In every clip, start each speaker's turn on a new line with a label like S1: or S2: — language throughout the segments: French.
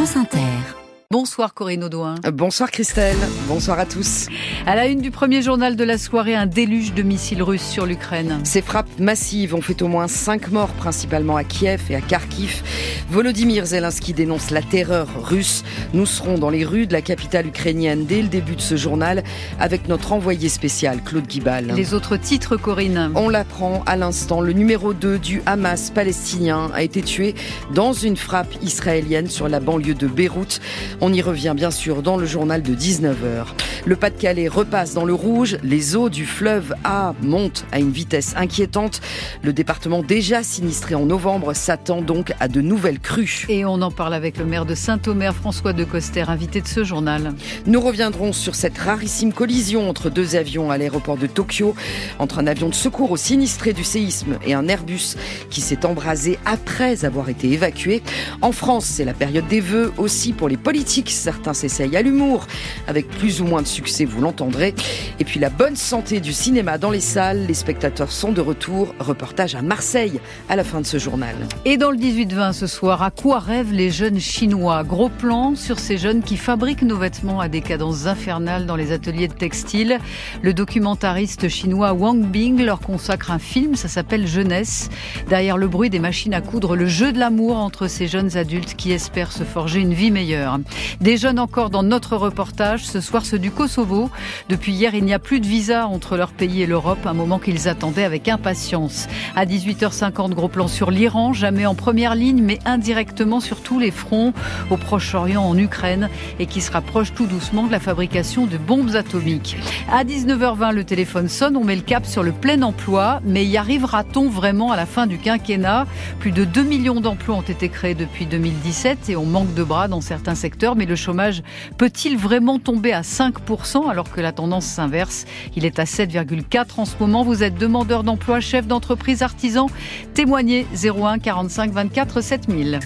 S1: France Inter. Bonsoir Corinne Audouin.
S2: Bonsoir Christelle, bonsoir à tous.
S1: À la une du premier journal de la soirée, un déluge de missiles russes sur l'Ukraine.
S2: Ces frappes massives ont fait au moins cinq morts, principalement à Kiev et à Kharkiv. Volodymyr Zelensky dénonce la terreur russe. Nous serons dans les rues de la capitale ukrainienne dès le début de ce journal avec notre envoyé spécial Claude Guibal.
S1: Les autres titres, Corinne
S2: On l'apprend à l'instant. Le numéro 2 du Hamas palestinien a été tué dans une frappe israélienne sur la banlieue de Beyrouth. On y revient bien sûr dans le journal de 19h. Le Pas-de-Calais repasse dans le rouge, les eaux du fleuve A montent à une vitesse inquiétante. Le département déjà sinistré en novembre s'attend donc à de nouvelles crues.
S1: Et on en parle avec le maire de Saint-Omer, François de Coster, invité de ce journal.
S2: Nous reviendrons sur cette rarissime collision entre deux avions à l'aéroport de Tokyo, entre un avion de secours au sinistré du séisme et un Airbus qui s'est embrasé après avoir été évacué. En France, c'est la période des vœux aussi pour les politiques Certains s'essayent à l'humour, avec plus ou moins de succès, vous l'entendrez. Et puis la bonne santé du cinéma dans les salles. Les spectateurs sont de retour. Reportage à Marseille à la fin de ce journal.
S1: Et dans le 18-20 ce soir, à quoi rêvent les jeunes chinois? Gros plan sur ces jeunes qui fabriquent nos vêtements à des cadences infernales dans les ateliers de textile. Le documentariste chinois Wang Bing leur consacre un film, ça s'appelle Jeunesse. Derrière le bruit des machines à coudre, le jeu de l'amour entre ces jeunes adultes qui espèrent se forger une vie meilleure. Des jeunes encore dans notre reportage, ce soir ceux du Kosovo. Depuis hier, il n'y a plus de visa entre leur pays et l'Europe, un moment qu'ils attendaient avec impatience. À 18h50, gros plan sur l'Iran, jamais en première ligne, mais indirectement sur tous les fronts, au Proche-Orient, en Ukraine, et qui se rapproche tout doucement de la fabrication de bombes atomiques. À 19h20, le téléphone sonne, on met le cap sur le plein emploi, mais y arrivera-t-on vraiment à la fin du quinquennat? Plus de 2 millions d'emplois ont été créés depuis 2017 et on manque de bras dans certains secteurs mais le chômage peut-il vraiment tomber à 5% alors que la tendance s'inverse? Il est à 7,4 en ce moment. Vous êtes demandeur d'emploi, chef d'entreprise, artisan. Témoignez 01 45 24 7000.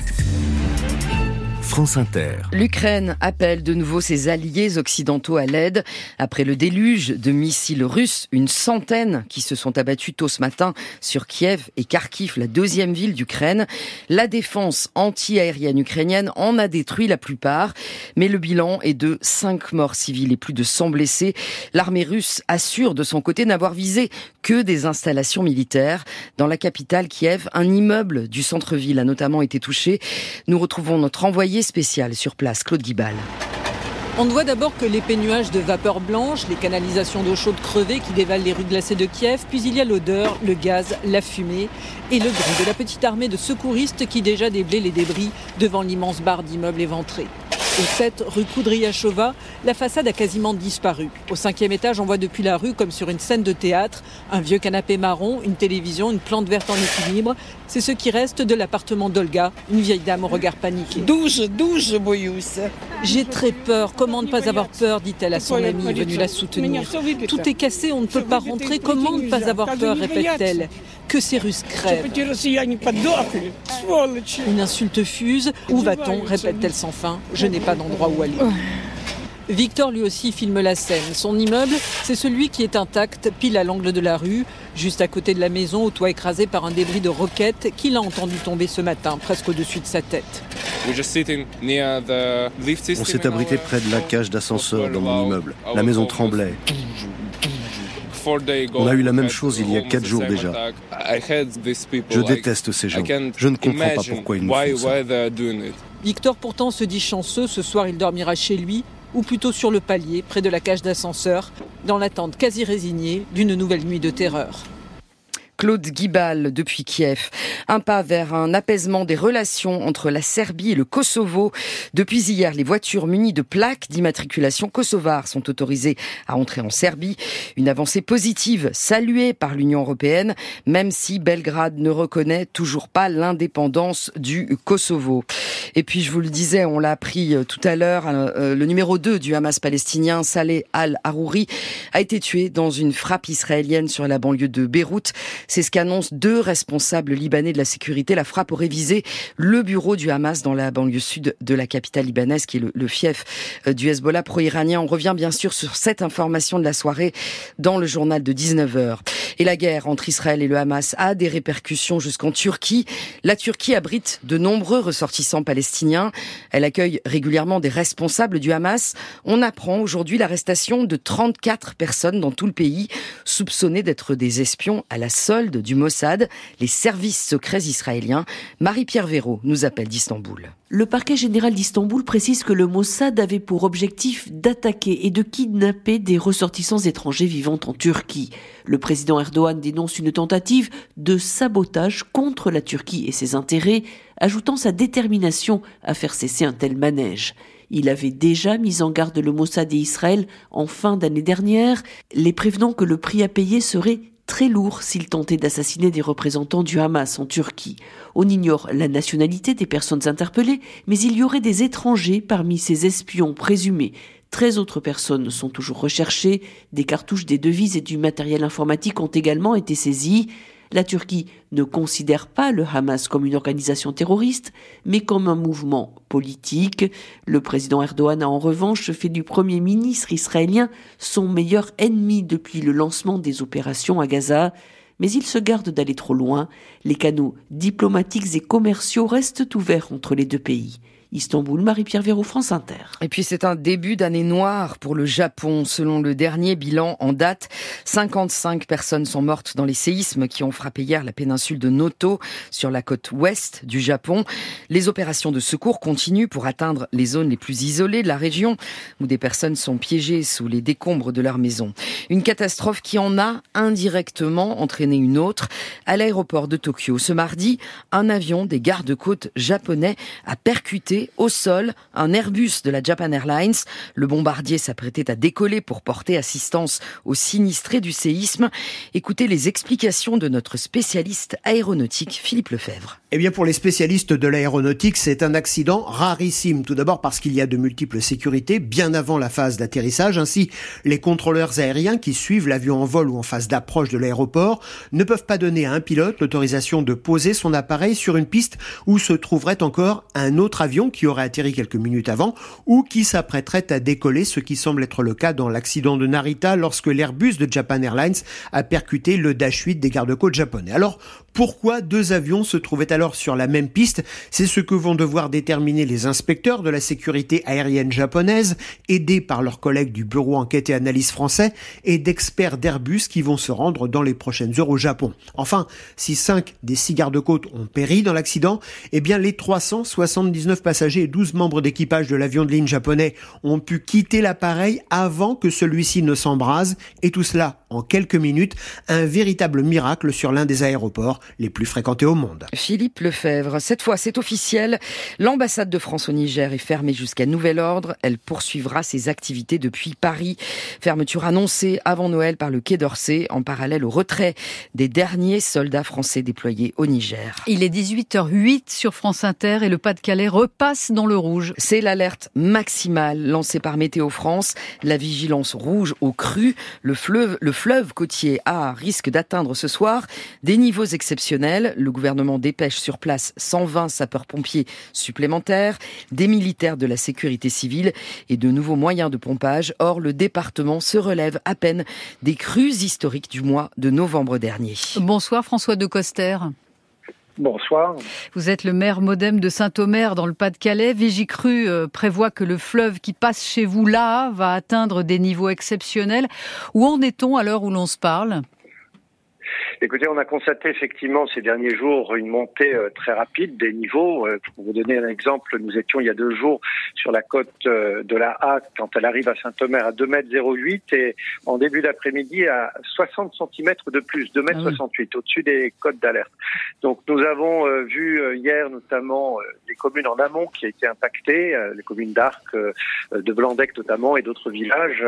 S3: France Inter.
S2: L'Ukraine appelle de nouveau ses alliés occidentaux à l'aide. Après le déluge de missiles russes, une centaine qui se sont abattus tôt ce matin sur Kiev et Kharkiv, la deuxième ville d'Ukraine. La défense anti-aérienne ukrainienne en a détruit la plupart, mais le bilan est de 5 morts civils et plus de 100 blessés. L'armée russe assure de son côté n'avoir visé que des installations militaires. Dans la capitale Kiev, un immeuble du centre-ville a notamment été touché. Nous retrouvons notre envoyé spécial sur place, Claude Guibal.
S4: On ne voit d'abord que l'épais nuage de vapeur blanche, les canalisations d'eau chaude crevée qui dévalent les rues glacées de Kiev, puis il y a l'odeur, le gaz, la fumée et le bruit de la petite armée de secouristes qui déjà déblaient les débris devant l'immense barre d'immeubles éventrés. Au 7 rue Koudriachova, la façade a quasiment disparu. Au cinquième étage, on voit depuis la rue, comme sur une scène de théâtre, un vieux canapé marron, une télévision, une plante verte en équilibre. C'est ce qui reste de l'appartement d'Olga, une vieille dame au regard paniqué.
S5: 12, 12,
S4: J'ai très peur. Comment ne pas avoir peur dit-elle à son amie venue la soutenir. Tout est cassé, on ne peut pas rentrer. Comment ne pas avoir peur répète-t-elle. Que ces Russes crèvent. Une insulte fuse. Où va-t-on répète-t-elle sans fin. Je n'ai pas d'endroit où aller. Victor lui aussi filme la scène. Son immeuble, c'est celui qui est intact, pile à l'angle de la rue, juste à côté de la maison, au toit écrasé par un débris de roquette qu'il a entendu tomber ce matin, presque au-dessus de sa tête.
S6: On
S7: s'est abrité près de la cage d'ascenseur dans mon immeuble. La maison tremblait. On a eu la même chose il y a quatre jours déjà. Je déteste ces gens. Je ne comprends pas pourquoi ils nous font ça.
S4: Victor pourtant se dit chanceux. Ce soir, il dormira chez lui ou plutôt sur le palier, près de la cage d'ascenseur, dans l'attente quasi résignée d'une nouvelle nuit de terreur.
S2: Claude Guibal depuis Kiev. Un pas vers un apaisement des relations entre la Serbie et le Kosovo. Depuis hier, les voitures munies de plaques d'immatriculation kosovar sont autorisées à entrer en Serbie. Une avancée positive saluée par l'Union européenne, même si Belgrade ne reconnaît toujours pas l'indépendance du Kosovo. Et puis, je vous le disais, on l'a appris euh, tout à l'heure, euh, le numéro 2 du Hamas palestinien, Saleh al-Harouri, a été tué dans une frappe israélienne sur la banlieue de Beyrouth. C'est ce qu'annoncent deux responsables libanais de la sécurité. La frappe aurait visé le bureau du Hamas dans la banlieue sud de la capitale libanaise, qui est le, fief euh, du Hezbollah pro-iranien. On revient bien sûr sur cette information de la soirée dans le journal de 19h. Et la guerre entre Israël et le Hamas a des répercussions jusqu'en Turquie. La Turquie abrite de nombreux ressortissants palestiniens. Elle accueille régulièrement des responsables du Hamas. On apprend aujourd'hui l'arrestation de 34 personnes dans tout le pays, soupçonnées d'être des espions à la du Mossad, les services secrets israéliens. Marie-Pierre Véraud nous appelle d'Istanbul.
S5: Le parquet général d'Istanbul précise que le Mossad avait pour objectif d'attaquer et de kidnapper des ressortissants étrangers vivant en Turquie. Le président Erdogan dénonce une tentative de sabotage contre la Turquie et ses intérêts, ajoutant sa détermination à faire cesser un tel manège. Il avait déjà mis en garde le Mossad et Israël en fin d'année dernière, les prévenant que le prix à payer serait très lourd s'il tentait d'assassiner des représentants du Hamas en Turquie. On ignore la nationalité des personnes interpellées, mais il y aurait des étrangers parmi ces espions présumés. Treize autres personnes sont toujours recherchées. Des cartouches, des devises et du matériel informatique ont également été saisies. La Turquie ne considère pas le Hamas comme une organisation terroriste, mais comme un mouvement politique. Le président Erdogan a en revanche fait du Premier ministre israélien son meilleur ennemi depuis le lancement des opérations à Gaza. Mais il se garde d'aller trop loin. Les canaux diplomatiques et commerciaux restent ouverts entre les deux pays. Istanbul, Marie-Pierre Véraud, France Inter.
S2: Et puis c'est un début d'année noire pour le Japon. Selon le dernier bilan en date, 55 personnes sont mortes dans les séismes qui ont frappé hier la péninsule de Noto sur la côte ouest du Japon. Les opérations de secours continuent pour atteindre les zones les plus isolées de la région où des personnes sont piégées sous les décombres de leur maison. Une catastrophe qui en a indirectement entraîné une autre. À l'aéroport de Tokyo ce mardi, un avion des gardes-côtes japonais a percuté au sol un Airbus de la Japan Airlines. Le bombardier s'apprêtait à décoller pour porter assistance aux sinistrés du séisme. Écoutez les explications de notre spécialiste aéronautique Philippe Lefebvre.
S6: Eh bien, pour les spécialistes de l'aéronautique, c'est un accident rarissime. Tout d'abord parce qu'il y a de multiples sécurités bien avant la phase d'atterrissage. Ainsi, les contrôleurs aériens qui suivent l'avion en vol ou en phase d'approche de l'aéroport ne peuvent pas donner à un pilote l'autorisation de poser son appareil sur une piste où se trouverait encore un autre avion qui aurait atterri quelques minutes avant ou qui s'apprêterait à décoller, ce qui semble être le cas dans l'accident de Narita lorsque l'Airbus de Japan Airlines a percuté le Dash 8 des gardes-côtes japonais. Alors, pourquoi deux avions se trouvaient alors sur la même piste? C'est ce que vont devoir déterminer les inspecteurs de la sécurité aérienne japonaise, aidés par leurs collègues du bureau enquête et analyse français et d'experts d'Airbus qui vont se rendre dans les prochaines heures au Japon. Enfin, si cinq des six gardes-côtes ont péri dans l'accident, eh bien les 379 passagers et 12 membres d'équipage de l'avion de ligne japonais ont pu quitter l'appareil avant que celui-ci ne s'embrase et tout cela en quelques minutes, un véritable miracle sur l'un des aéroports les plus fréquentés au monde.
S2: Philippe Lefebvre, cette fois c'est officiel, l'ambassade de France au Niger est fermée jusqu'à nouvel ordre. Elle poursuivra ses activités depuis Paris. Fermeture annoncée avant Noël par le Quai d'Orsay en parallèle au retrait des derniers soldats français déployés au Niger.
S1: Il est 18h08 sur France Inter et le Pas-de-Calais dans le rouge.
S2: C'est l'alerte maximale lancée par Météo France, la vigilance rouge au cru. Le fleuve, le fleuve côtier A risque d'atteindre ce soir des niveaux exceptionnels le gouvernement dépêche sur place 120 sapeurs-pompiers supplémentaires, des militaires de la sécurité civile et de nouveaux moyens de pompage. Or, le département se relève à peine des crues historiques du mois de novembre dernier.
S1: Bonsoir François de Coster.
S8: Bonsoir.
S1: Vous êtes le maire modem de Saint-Omer dans le Pas-de-Calais. Vigicru euh, prévoit que le fleuve qui passe chez vous là va atteindre des niveaux exceptionnels. Où en est-on à l'heure où l'on se parle?
S8: Écoutez, on a constaté effectivement ces derniers jours une montée euh, très rapide des niveaux. Euh, pour vous donner un exemple, nous étions il y a deux jours sur la côte euh, de la Hague quand elle arrive à Saint-Omer à 2 mètres 08 et en début d'après-midi à 60 cm de plus, 2 mètres 68 ah au-dessus des côtes d'alerte. Donc nous avons vu hier notamment les communes en amont qui été impactées, les communes d'Arc, de Blandec notamment et d'autres villages.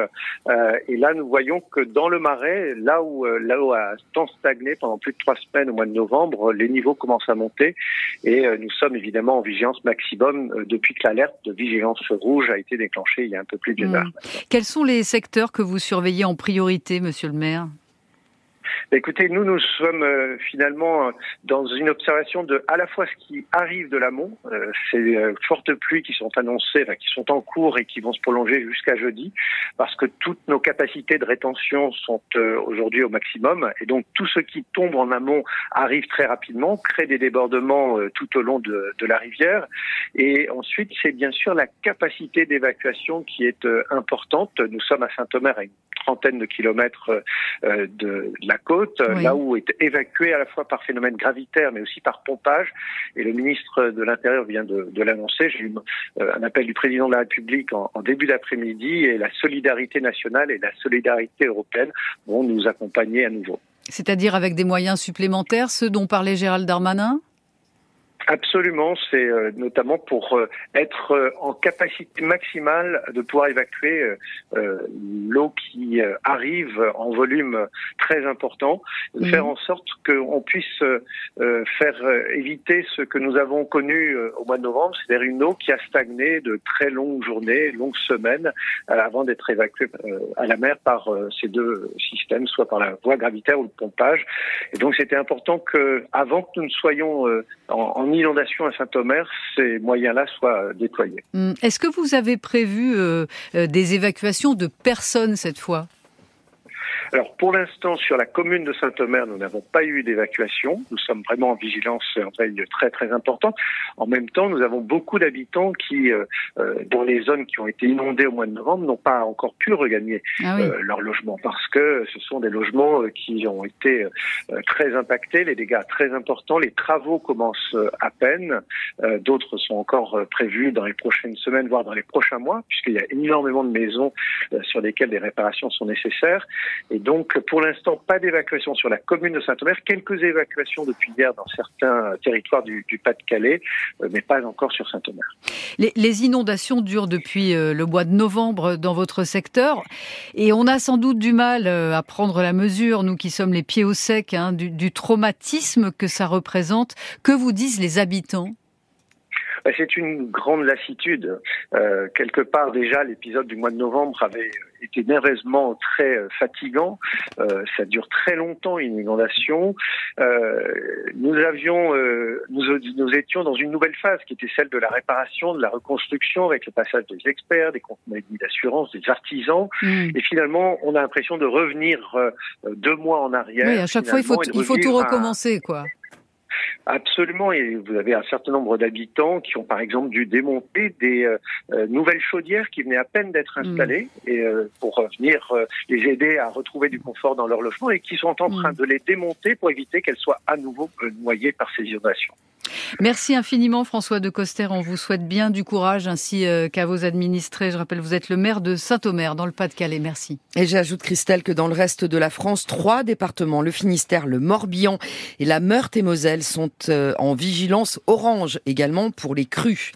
S8: Et là nous voyons que dans le marais, là où l'eau a tant stagné pendant plus de trois semaines au mois de novembre. Les niveaux commencent à monter et euh, nous sommes évidemment en vigilance maximum euh, depuis que l'alerte de vigilance rouge a été déclenchée il y a un peu plus d'une hmm. heure.
S1: Quels sont les secteurs que vous surveillez en priorité, monsieur le maire?
S8: Écoutez, nous, nous sommes euh, finalement dans une observation de à la fois ce qui arrive de l'amont, euh, ces fortes pluies qui sont annoncées, qui sont en cours et qui vont se prolonger jusqu'à jeudi, parce que toutes nos capacités de rétention sont aujourd'hui au maximum, et donc tout ce qui tombe en amont arrive très rapidement, crée des débordements tout au long de, de la rivière, et ensuite c'est bien sûr la capacité d'évacuation qui est importante. Nous sommes à Saint-Omer à une trentaine de kilomètres euh, de la côte, là où est évacué à la fois par phénomène gravitaire, mais aussi par pompage. Et le ministre de l'Intérieur vient de, l'annoncer. J'ai eu euh, un appel du président de la République en, début d'après-midi, et la solidarité nationale et la solidarité européenne vont nous accompagner à nouveau.
S1: C'est-à-dire avec des moyens supplémentaires, ceux dont parlait Gérald Darmanin?
S8: Absolument, c'est euh, notamment pour euh, être euh, en capacité maximale de pouvoir évacuer l'eau qui arrive en volume très important, de faire en sorte qu'on puisse faire éviter ce que nous avons connu au mois de novembre, c'est-à-dire une eau qui a stagné de très longues journées, longues semaines, avant d'être évacuée à la mer par ces deux systèmes, soit par la voie gravitaire ou le pompage. Et donc c'était important que, avant que nous ne soyons en, en inondation à Saint-Omer, ces moyens-là soient déployés.
S1: Hum, est-ce que vous avez prévu euh, euh, des évacuations de personnes cette fois?
S8: Alors pour l'instant, sur la commune de Saint-Omer, nous n'avons pas eu d'évacuation. Nous sommes vraiment en vigilance en veille très très importante. En même temps, nous avons beaucoup d'habitants qui, euh, euh, dans les zones qui ont été inondées au mois de novembre, n'ont pas encore pu regagner ah euh, leur logement parce que ce sont des logements qui ont été très impactés, les dégâts très importants. Les travaux commencent à peine. D'autres sont encore prévus dans les prochaines semaines, voire dans les prochains mois, puisqu'il y a énormément de maisons sur lesquelles des réparations sont nécessaires. Et donc, pour l'instant, pas d'évacuation sur la commune de Saint-Omer. Quelques évacuations depuis hier dans certains territoires du, Pas-de-Calais, euh, mais pas encore sur Saint-Omer.
S1: Les, inondations durent depuis euh, le mois de novembre dans votre secteur. Et on a sans doute du mal euh, à prendre la mesure, nous qui sommes les pieds au sec, hein, du, traumatisme que ça représente. Que vous disent les habitants?
S8: C'est une grande lassitude. quelque part déjà, l'épisode du mois de novembre avait était nerveusement très euh, fatigant. Euh, ça dure très longtemps une inondation. Euh, nous avions, nous, nous, étions dans une nouvelle phase qui était celle de la réparation, de la reconstruction avec le passage des experts, des compagnies d'assurance, des artisans. Hmm. Et finalement, on a l'impression de revenir deux mois en arrière.
S1: Oui, à chaque fois, il faut, il faut tout recommencer, quoi.
S8: Absolument, et vous avez un certain nombre d'habitants qui ont par exemple dû démonter des euh, euh, nouvelles chaudières qui venaient à peine d'être mm. installées et euh, pour venir les aider à retrouver du confort dans leur logement et qui sont en train mm. de les démonter pour éviter qu'elles soient à nouveau noyées par ces inondations.
S1: Merci infiniment François de Coster. On vous souhaite bien du courage ainsi euh, qu'à vos administrés. Je rappelle, vous êtes le maire de Saint-Omer dans le Pas-de-Calais. Merci.
S2: Et j'ajoute Christelle que dans le reste de la France, trois départements, le Finistère, le Morbihan et la Meurthe-et-Moselle sont euh, en vigilance orange également pour les crues.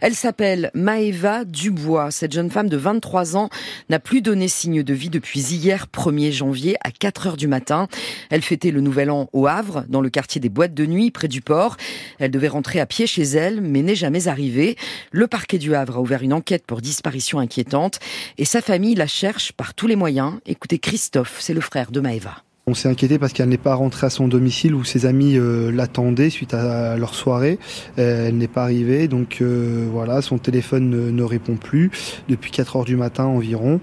S2: Elle s'appelle Maëva Dubois. Cette jeune femme de 23 ans n'a plus donné signe de vie depuis hier 1er janvier à 4 heures du matin. Elle fêtait le nouvel an au Havre, dans le quartier des boîtes de nuit près du port. Elle devait rentrer à pied chez elle, mais n'est jamais arrivée. Le parquet du Havre a ouvert une enquête pour disparition inquiétante et sa famille la cherche par tous les moyens. Écoutez Christophe, c'est le frère de Maëva.
S9: On s'est inquiété parce qu'elle n'est pas rentrée à son domicile où ses amis euh, l'attendaient suite à leur soirée. Euh, elle n'est pas arrivée, donc euh, voilà, son téléphone ne, répond plus depuis 4 heures du matin environ.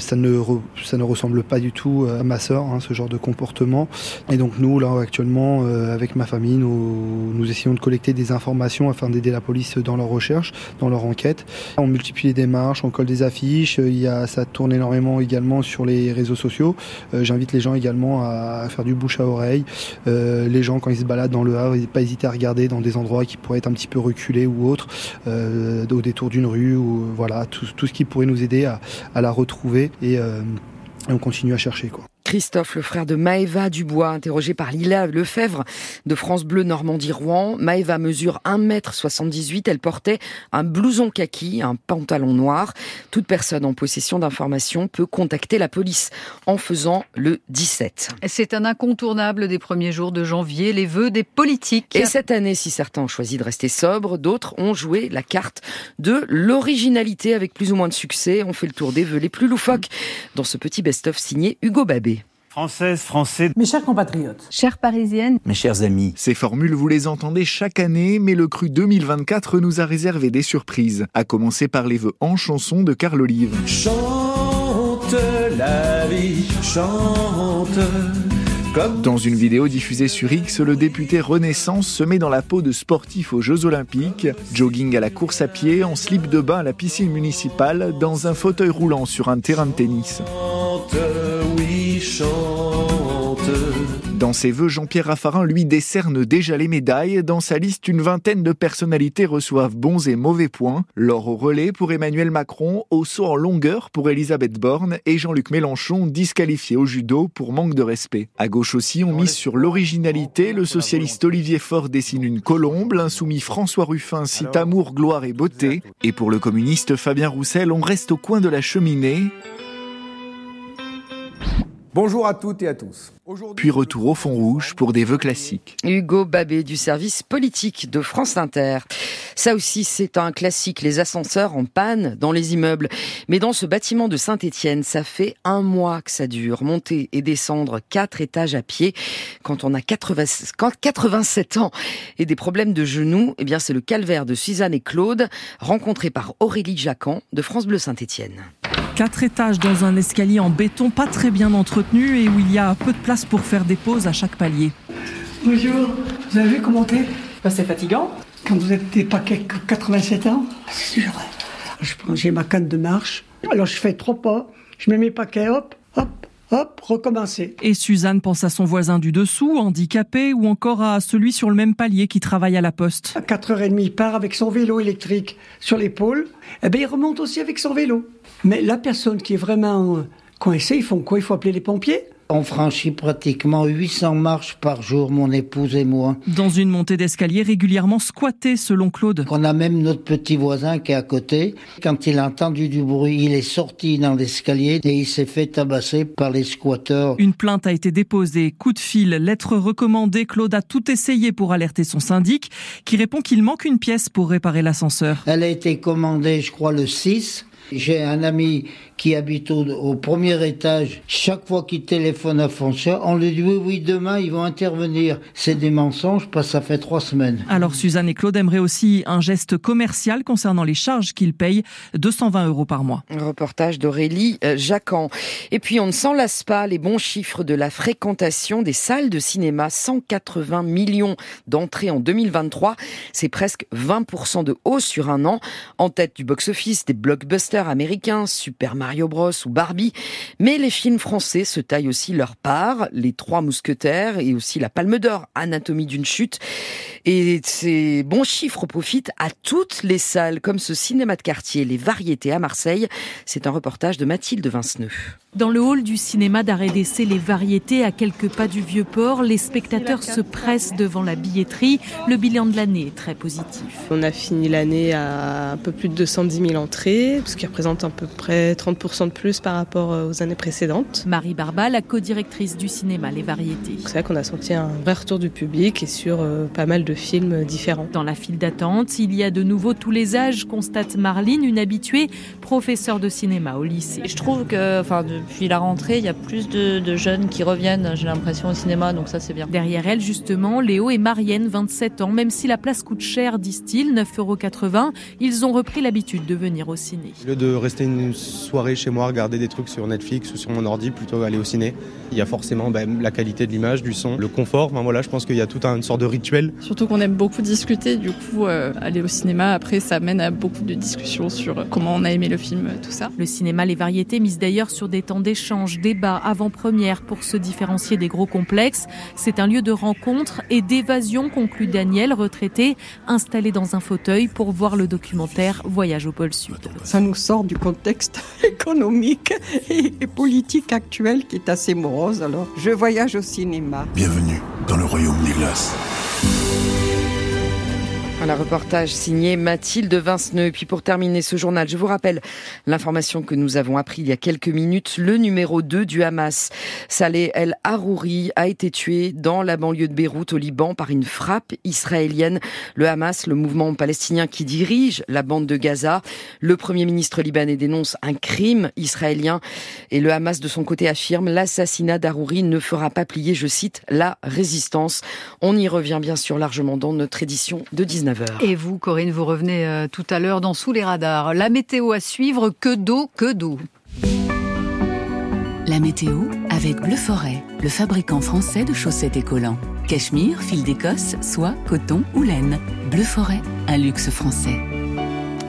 S9: ça ne ça ne ressemble pas du tout à ma sœur, hein, ce genre de comportement. Et donc nous là actuellement avec ma famille, nous, nous essayons de collecter des informations afin d'aider la police dans leur recherche, dans leur enquête. On multiplie les démarches, on colle des affiches. Il y a ça tourne énormément également sur les réseaux sociaux. J'invite les gens également à faire du bouche à oreille. Euh, les gens, quand ils se baladent dans le Havre, ils pas hésiter à regarder dans des endroits qui pourraient être un petit peu reculés ou autres, euh, au détour d'une rue, ou voilà, tout, ce qui pourrait nous aider à, la retrouver et, euh, et on continue à chercher. Quoi.
S2: Christophe, le frère de Maëva Dubois, interrogé par Lila Lefebvre de France Bleu Normandie-Rouen. Maëva mesure 1m78. Elle portait un blouson kaki, un pantalon noir. Toute personne en possession d'informations peut contacter la police en faisant le 17.
S1: C'est un incontournable des premiers jours de janvier, les vœux des politiques.
S2: Et cette année, si certains ont choisi de rester sobres, d'autres ont joué la carte de l'originalité avec plus ou moins de succès. On fait le tour des vœux les plus loufoques dans ce petit best-of signé Hugo Babé.
S10: Françaises, Français,
S11: mes chers compatriotes,
S12: chères parisiennes,
S13: mes chers amis.
S14: Ces formules, vous les entendez chaque année, mais le cru 2024 nous a réservé des surprises, à commencer par les vœux en chanson de Carl Olive.
S15: Chante la vie, chante.
S14: Dans une vidéo diffusée sur X, le député Renaissance se met dans la peau de sportif aux Jeux Olympiques, jogging à la course à pied, en slip de bain à la piscine municipale, dans un fauteuil roulant sur un terrain de tennis. Dans ses vœux, Jean-Pierre Raffarin lui décerne déjà les médailles. Dans sa liste, une vingtaine de personnalités reçoivent bons et mauvais points. L'or au relais pour Emmanuel Macron, au saut en longueur pour Elisabeth Borne et Jean-Luc Mélenchon disqualifié au judo pour manque de respect. À gauche aussi, on mise sur l'originalité. Le socialiste Olivier Faure dessine une colombe. L'insoumis François Ruffin cite amour, gloire et beauté. Et pour le communiste Fabien Roussel, on reste au coin de la cheminée.
S16: Bonjour à toutes et à tous.
S14: Puis retour au fond rouge pour des vœux classiques.
S2: Hugo Babé du service politique de France Inter. Ça aussi, c'est un classique, les ascenseurs en panne dans les immeubles. Mais dans ce bâtiment de Saint-Étienne, ça fait un mois que ça dure. Monter et descendre quatre étages à pied quand on a 87 ans et des problèmes de genoux, eh bien, c'est le calvaire de Suzanne et Claude, rencontrés par Aurélie Jacan de France Bleu Saint-Étienne.
S17: Quatre étages dans un escalier en béton pas très bien entretenu et où il y a peu de place pour faire des pauses à chaque palier.
S11: Bonjour, vous avez vu comment t'es
S17: bah, C'est fatigant.
S11: Quand vous êtes des paquets 87 ans, c'est sûr. J'ai ma canne de marche, alors je fais trois pas, je mets mes paquets, hop, hop, recommencer.
S17: Et Suzanne pense à son voisin du dessous, handicapé, ou encore à celui sur le même palier qui travaille à la poste.
S11: À 4h30, il part avec son vélo électrique sur l'épaule, et eh bien il remonte aussi avec son vélo. Mais la personne qui est vraiment coincée, ils font quoi? Il faut appeler les pompiers?
S18: On franchit pratiquement 800 marches par jour, mon épouse et moi.
S17: Dans une montée d'escalier régulièrement squattée, selon Claude.
S18: On a même notre petit voisin qui est à côté. Quand il a entendu du bruit, il est sorti dans l'escalier et il s'est fait tabasser par les squatteurs.
S17: Une plainte a été déposée, coup de fil, lettre recommandée. Claude a tout essayé pour alerter son syndic, qui répond qu'il manque une pièce pour réparer l'ascenseur.
S18: Elle a été commandée, je crois, le 6. J'ai un ami qui habite au, premier étage. Chaque fois qu'il téléphone à François, on lui dit oui, oui, demain ils vont intervenir. C'est des mensonges parce que ça fait trois semaines.
S17: Alors Suzanne et Claude aimeraient aussi un geste commercial concernant les charges qu'ils payent, 220 euros par mois.
S2: reportage d'Aurélie euh, Jacan. Et puis on ne s'en lasse pas, les bons chiffres de la fréquentation des salles de cinéma, 180 millions d'entrées en 2023. C'est presque 20% de hausse sur un an. En tête du box-office des blockbusters américains, Super Mario Bros ou Barbie, mais les films français se taillent aussi leur part, Les Trois Mousquetaires et aussi La Palme d'Or, Anatomie d'une chute. Et ces bons chiffres profitent à toutes les salles, comme ce cinéma de quartier, Les Variétés à Marseille. C'est un reportage de Mathilde Vinceneux.
S17: Dans le hall du cinéma d'arrêt d'essai Les Variétés, à quelques pas du Vieux-Port, les spectateurs se pressent devant la billetterie. Le bilan de l'année est très positif.
S19: On a fini l'année à un peu plus de 210 000 entrées, ce qui représente à peu près 30% de plus par rapport euh, aux années précédentes.
S17: Marie Barba, la co-directrice du cinéma Les Variétés.
S19: C'est vrai qu'on a senti un vrai retour du public et sur euh, pas mal de films différents.
S17: Dans la file d'attente, il y a de nouveau tous les âges, constate Marline, une habituée, professeure de cinéma au lycée.
S20: Je trouve que, enfin, depuis la rentrée, il y a plus de, jeunes qui reviennent, j'ai l'impression, au cinéma, donc ça c'est bien.
S17: Derrière elle, justement, Léo et Marianne, 27 ans. Même si la place coûte cher, disent-ils, 9,80 euros, ils ont repris l'habitude de venir au ciné.
S21: Au lieu de rester une soirée chez moi, regarder des trucs sur Netflix ou sur mon ordi, plutôt aller au ciné. Il y a forcément ben, la qualité de l'image, du son, le confort. voilà, je pense qu'il y a tout un, une sorte de rituel.
S22: Surtout qu'on aime beaucoup discuter, du coup, euh, aller au cinéma, après, ça mène à beaucoup de discussions sur comment on a aimé le film, tout ça.
S17: Le cinéma Les Variétés mise d'ailleurs sur des temps d'échange, débats, avant-première pour se différencier des gros complexes. C'est un lieu de rencontre et d'évasion, conclut Daniel, retraité, installé dans un fauteuil pour voir le documentaire Voyage au pôle Sud.
S23: Ça nous sort du contexte économique et politique actuel qui est assez morose. Alors, je voyage au cinéma.
S24: Bienvenue dans le royaume des glaces.
S2: Un reportage signé Mathilde Vinceneux. Et puis pour terminer ce journal, je vous rappelle l'information que nous avons appris il y a quelques minutes. Le numéro 2 du Hamas, Saleh El Harouri, a été tué dans la banlieue de Beyrouth au Liban par une frappe israélienne. Le Hamas, le mouvement palestinien qui dirige la bande de Gaza. Le premier ministre libanais dénonce un crime israélien et le Hamas de son côté affirme l'assassinat d'Harouri ne fera pas plier, je cite, la résistance. On y revient bien sûr largement dans notre édition de 19
S1: et vous, Corinne, vous revenez euh, tout à l'heure dans Sous les radars. La météo à suivre, que d'eau, que d'eau.
S10: La météo avec Bleu Forêt, le fabricant français de chaussettes et collants. Cachemire, fil d'Écosse, soie, coton ou laine. Bleu Forêt, un luxe français.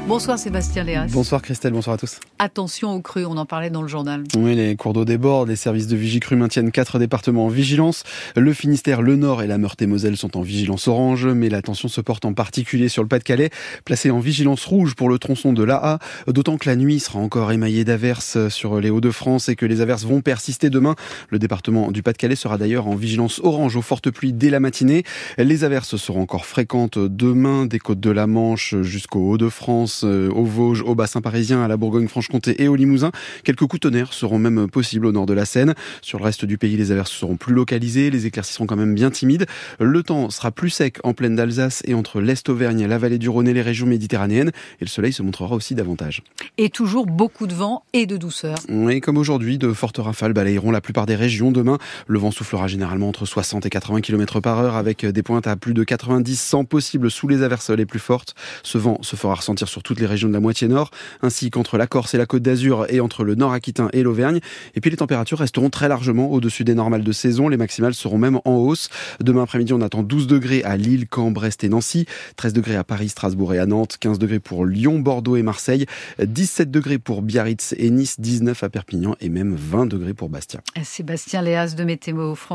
S1: Bonsoir Sébastien Léas.
S12: Bonsoir Christelle, bonsoir à tous.
S1: Attention aux crues, on en parlait dans le journal.
S12: Oui, les cours d'eau débordent, les services de Vigicru maintiennent quatre départements en vigilance. Le Finistère, le Nord et la Meurthe-et-Moselle sont en vigilance orange, mais l'attention se porte en particulier sur le Pas-de-Calais, placé en vigilance rouge pour le tronçon de l'AA, d'autant que la nuit sera encore émaillée d'averses sur les Hauts-de-France et que les averses vont persister demain. Le département du Pas-de-Calais sera d'ailleurs en vigilance orange aux fortes pluies dès la matinée. Les averses seront encore fréquentes demain des côtes de la Manche jusqu'aux Hauts-de-France, au Vosges au bassin parisien, à la Bourgogne-Franche-Comté et au Limousin. Quelques coups tonnerres seront même possibles au nord de la Seine. Sur le reste du pays, les averses seront plus localisées, les éclaircies seront quand même bien timides. Le temps sera plus sec en plaine d'Alsace et entre l'Est Auvergne, la vallée du Rhône et les régions méditerranéennes. Et le soleil se montrera aussi davantage.
S1: Et toujours beaucoup de vent et de douceur.
S12: Oui, comme aujourd'hui, de fortes rafales balayeront la plupart des régions. Demain, le vent soufflera généralement entre 60 et 80 km par heure avec des pointes à plus de 90, 100 possibles sous les averses les plus fortes. Ce vent se fera ressentir toutes les régions de la moitié nord ainsi qu'entre la Corse et la Côte d'Azur et entre le nord aquitain et l'Auvergne. Et puis les températures resteront très largement au-dessus des normales de saison. Les maximales seront même en hausse. Demain après-midi, on attend 12 degrés à Lille, Caen, Brest et Nancy, 13 degrés à Paris, Strasbourg et à Nantes, 15 degrés pour Lyon, Bordeaux et Marseille, 17 degrés pour Biarritz et Nice, 19 à Perpignan et même 20 degrés pour Bastia.
S1: Sébastien Léas de Météo France.